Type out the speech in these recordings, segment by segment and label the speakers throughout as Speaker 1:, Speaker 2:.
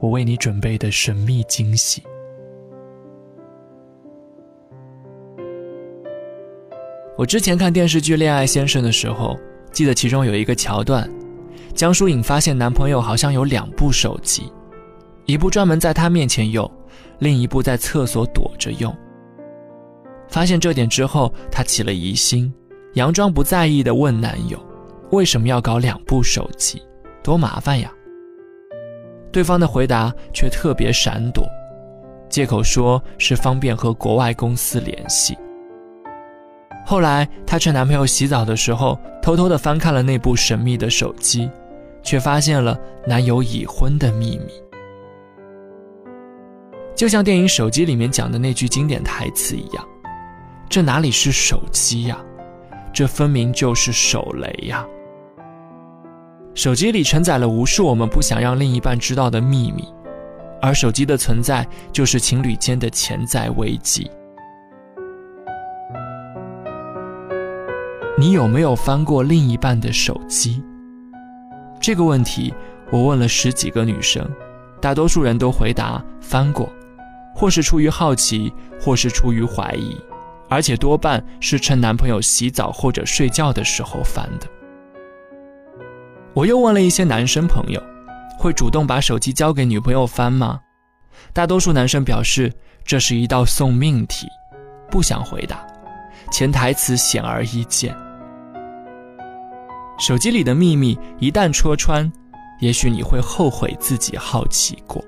Speaker 1: 我为你准备的神秘惊喜。我之前看电视剧《恋爱先生》的时候，记得其中有一个桥段，江疏影发现男朋友好像有两部手机，一部专门在她面前用，另一部在厕所躲着用。发现这点之后，她起了疑心，佯装不在意的问男友：“为什么要搞两部手机？多麻烦呀！”对方的回答却特别闪躲，借口说是方便和国外公司联系。后来，她趁男朋友洗澡的时候，偷偷的翻看了那部神秘的手机，却发现了男友已婚的秘密。就像电影《手机》里面讲的那句经典台词一样：“这哪里是手机呀，这分明就是手雷呀！”手机里承载了无数我们不想让另一半知道的秘密，而手机的存在就是情侣间的潜在危机。你有没有翻过另一半的手机？这个问题我问了十几个女生，大多数人都回答翻过，或是出于好奇，或是出于怀疑，而且多半是趁男朋友洗澡或者睡觉的时候翻的。我又问了一些男生朋友，会主动把手机交给女朋友翻吗？大多数男生表示这是一道送命题，不想回答。潜台词显而易见：手机里的秘密一旦戳穿，也许你会后悔自己好奇过。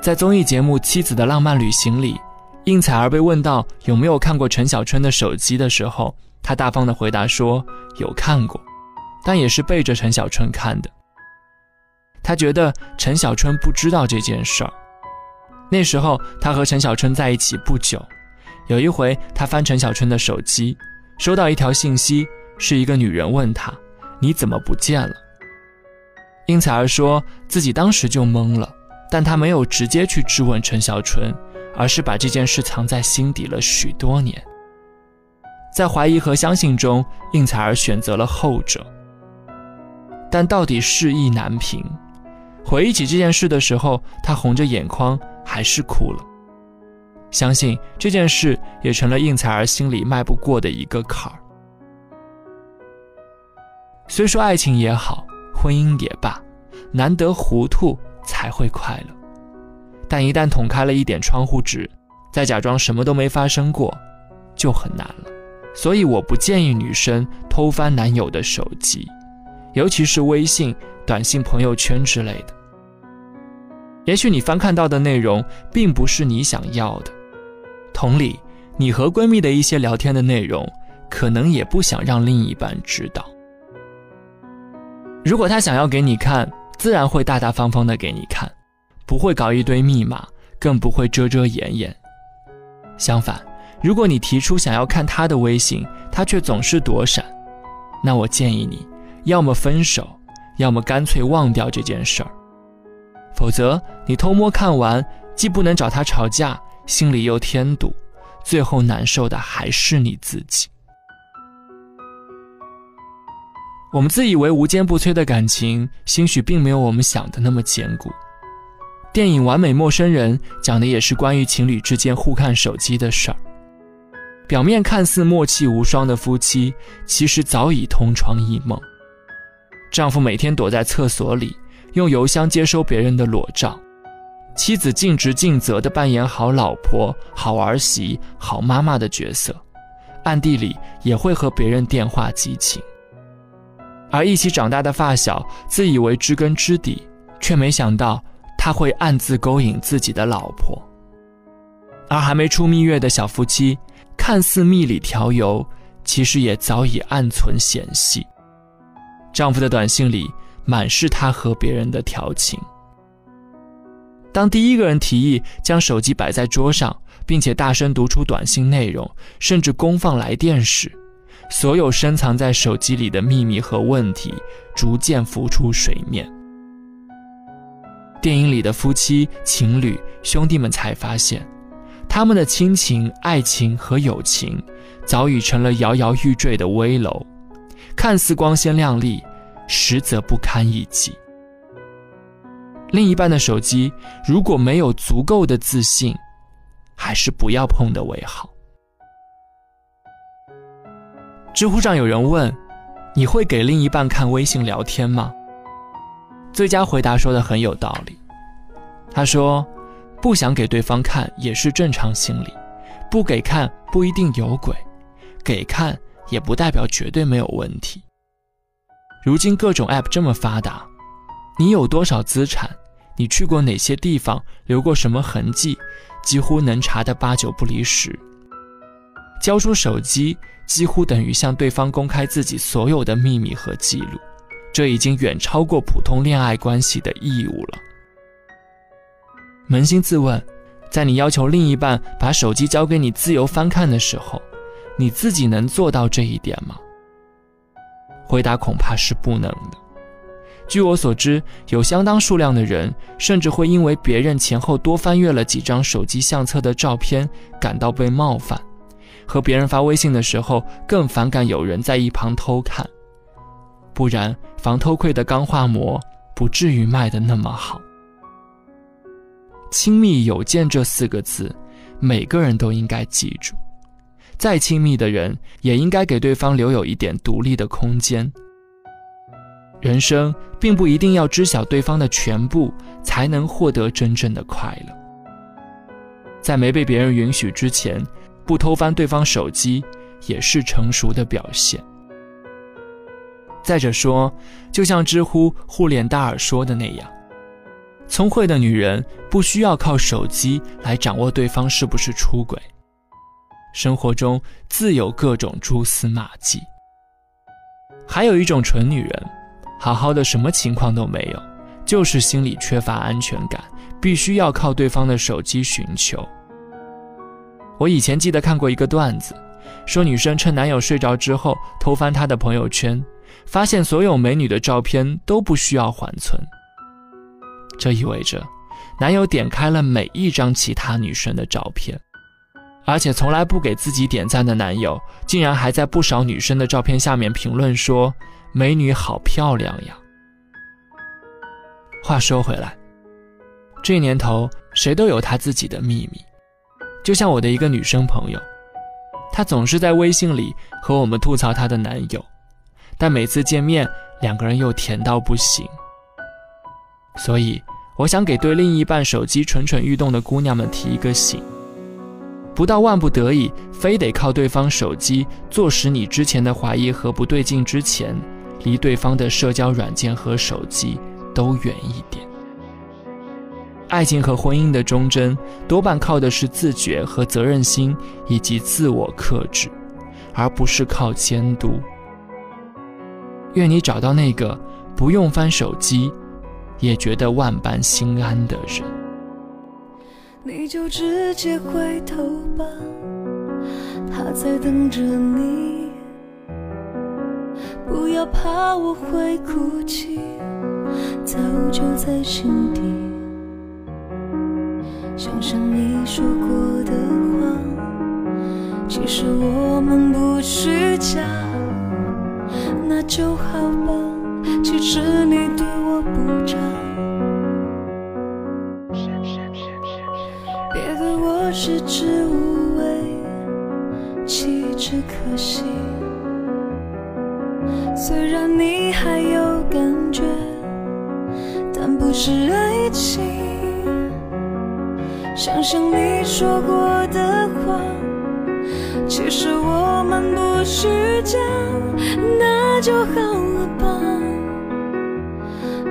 Speaker 1: 在综艺节目《妻子的浪漫旅行》里，应采儿被问到有没有看过陈小春的手机的时候，她大方的回答说有看过。但也是背着陈小春看的。他觉得陈小春不知道这件事儿。那时候他和陈小春在一起不久，有一回他翻陈小春的手机，收到一条信息，是一个女人问他：“你怎么不见了？”应采儿说自己当时就懵了，但他没有直接去质问陈小春，而是把这件事藏在心底了许多年。在怀疑和相信中，应采儿选择了后者。但到底事意难平，回忆起这件事的时候，他红着眼眶，还是哭了。相信这件事也成了应采儿心里迈不过的一个坎儿。虽说爱情也好，婚姻也罢，难得糊涂才会快乐，但一旦捅开了一点窗户纸，再假装什么都没发生过，就很难了。所以我不建议女生偷翻男友的手机。尤其是微信、短信、朋友圈之类的，也许你翻看到的内容并不是你想要的。同理，你和闺蜜的一些聊天的内容，可能也不想让另一半知道。如果他想要给你看，自然会大大方方的给你看，不会搞一堆密码，更不会遮遮掩掩。相反，如果你提出想要看他的微信，他却总是躲闪，那我建议你。要么分手，要么干脆忘掉这件事儿。否则，你偷摸看完，既不能找他吵架，心里又添堵，最后难受的还是你自己。我们自以为无坚不摧的感情，兴许并没有我们想的那么坚固。电影《完美陌生人》讲的也是关于情侣之间互看手机的事儿。表面看似默契无双的夫妻，其实早已同床异梦。丈夫每天躲在厕所里，用邮箱接收别人的裸照；妻子尽职尽责地扮演好老婆、好儿媳、好妈妈的角色，暗地里也会和别人电话激情。而一起长大的发小，自以为知根知底，却没想到他会暗自勾引自己的老婆。而还没出蜜月的小夫妻，看似蜜里调油，其实也早已暗存嫌隙。丈夫的短信里满是他和别人的调情。当第一个人提议将手机摆在桌上，并且大声读出短信内容，甚至公放来电时，所有深藏在手机里的秘密和问题逐渐浮出水面。电影里的夫妻、情侣、兄弟们才发现，他们的亲情、爱情和友情早已成了摇摇欲坠的危楼，看似光鲜亮丽，实则不堪一击。另一半的手机如果没有足够的自信，还是不要碰的为好。知乎上有人问：“你会给另一半看微信聊天吗？”最佳回答说的很有道理。他说：“不想给对方看也是正常心理，不给看不一定有鬼，给看也不代表绝对没有问题。如今各种 app 这么发达，你有多少资产？你去过哪些地方？留过什么痕迹？几乎能查得八九不离十。交出手机，几乎等于向对方公开自己所有的秘密和记录。”这已经远超过普通恋爱关系的义务了。扪心自问，在你要求另一半把手机交给你自由翻看的时候，你自己能做到这一点吗？回答恐怕是不能的。据我所知，有相当数量的人甚至会因为别人前后多翻阅了几张手机相册的照片感到被冒犯，和别人发微信的时候更反感有人在一旁偷看。不然，防偷窥的钢化膜不至于卖的那么好。亲密有间这四个字，每个人都应该记住。再亲密的人，也应该给对方留有一点独立的空间。人生并不一定要知晓对方的全部，才能获得真正的快乐。在没被别人允许之前，不偷翻对方手机，也是成熟的表现。再者说，就像知乎互脸大耳说的那样，聪慧的女人不需要靠手机来掌握对方是不是出轨，生活中自有各种蛛丝马迹。还有一种蠢女人，好好的什么情况都没有，就是心里缺乏安全感，必须要靠对方的手机寻求。我以前记得看过一个段子，说女生趁男友睡着之后偷翻他的朋友圈。发现所有美女的照片都不需要缓存，这意味着男友点开了每一张其他女生的照片，而且从来不给自己点赞的男友，竟然还在不少女生的照片下面评论说：“美女好漂亮呀。”话说回来，这年头谁都有他自己的秘密，就像我的一个女生朋友，她总是在微信里和我们吐槽她的男友。但每次见面，两个人又甜到不行。所以，我想给对另一半手机蠢蠢欲动的姑娘们提一个醒：不到万不得已，非得靠对方手机坐实你之前的怀疑和不对劲之前，离对方的社交软件和手机都远一点。爱情和婚姻的忠贞，多半靠的是自觉和责任心，以及自我克制，而不是靠监督。愿你找到那个不用翻手机，也觉得万般心安的人。
Speaker 2: 你就直接回头吧，他在等着你。不要怕我会哭泣，早就在心底。想想你说过的话，其实我们不虚假。那就好吧，其实你对我不差，食之无味，弃之可惜。虽然你还有感觉，但不是爱情。想想你说过的话。其实我们不虚假，那就好了吧，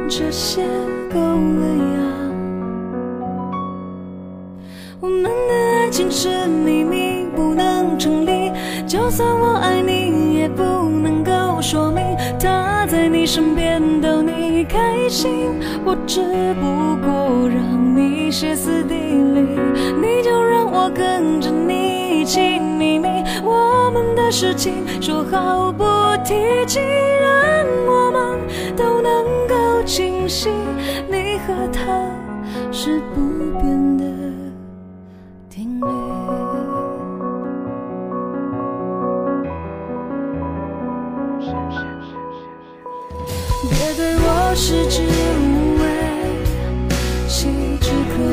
Speaker 2: 这些够了就算我爱你，也不能够说明他在你身边逗你。开心，我只不过让你歇斯底里，你就让我跟着你一起秘密，我们的事情说好不提起，让我们都能够清晰，你和他是不变的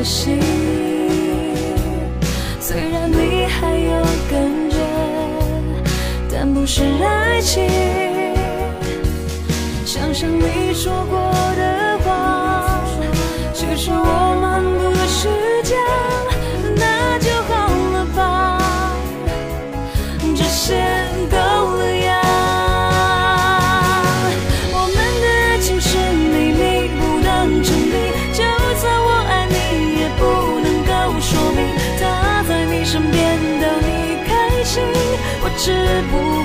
Speaker 2: 心。虽然你还有感觉，但不是爱情。想想你说过是不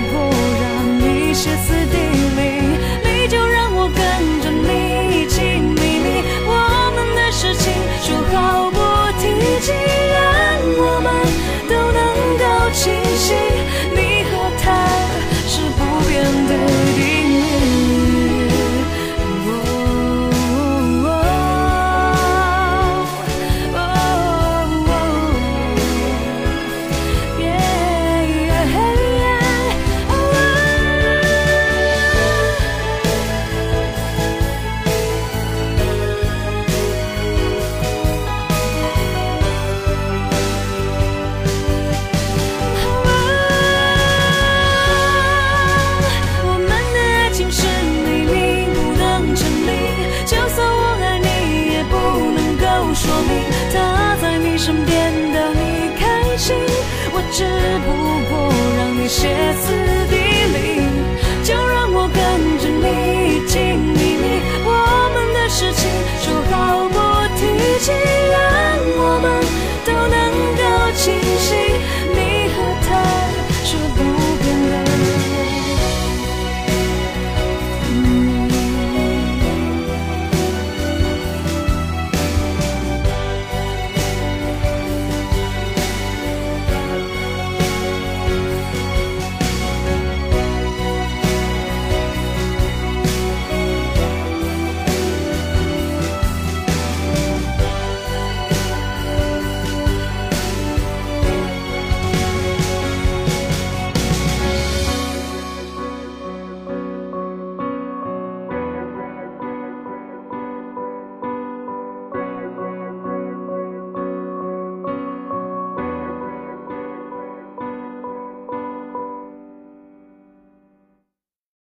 Speaker 2: 写词。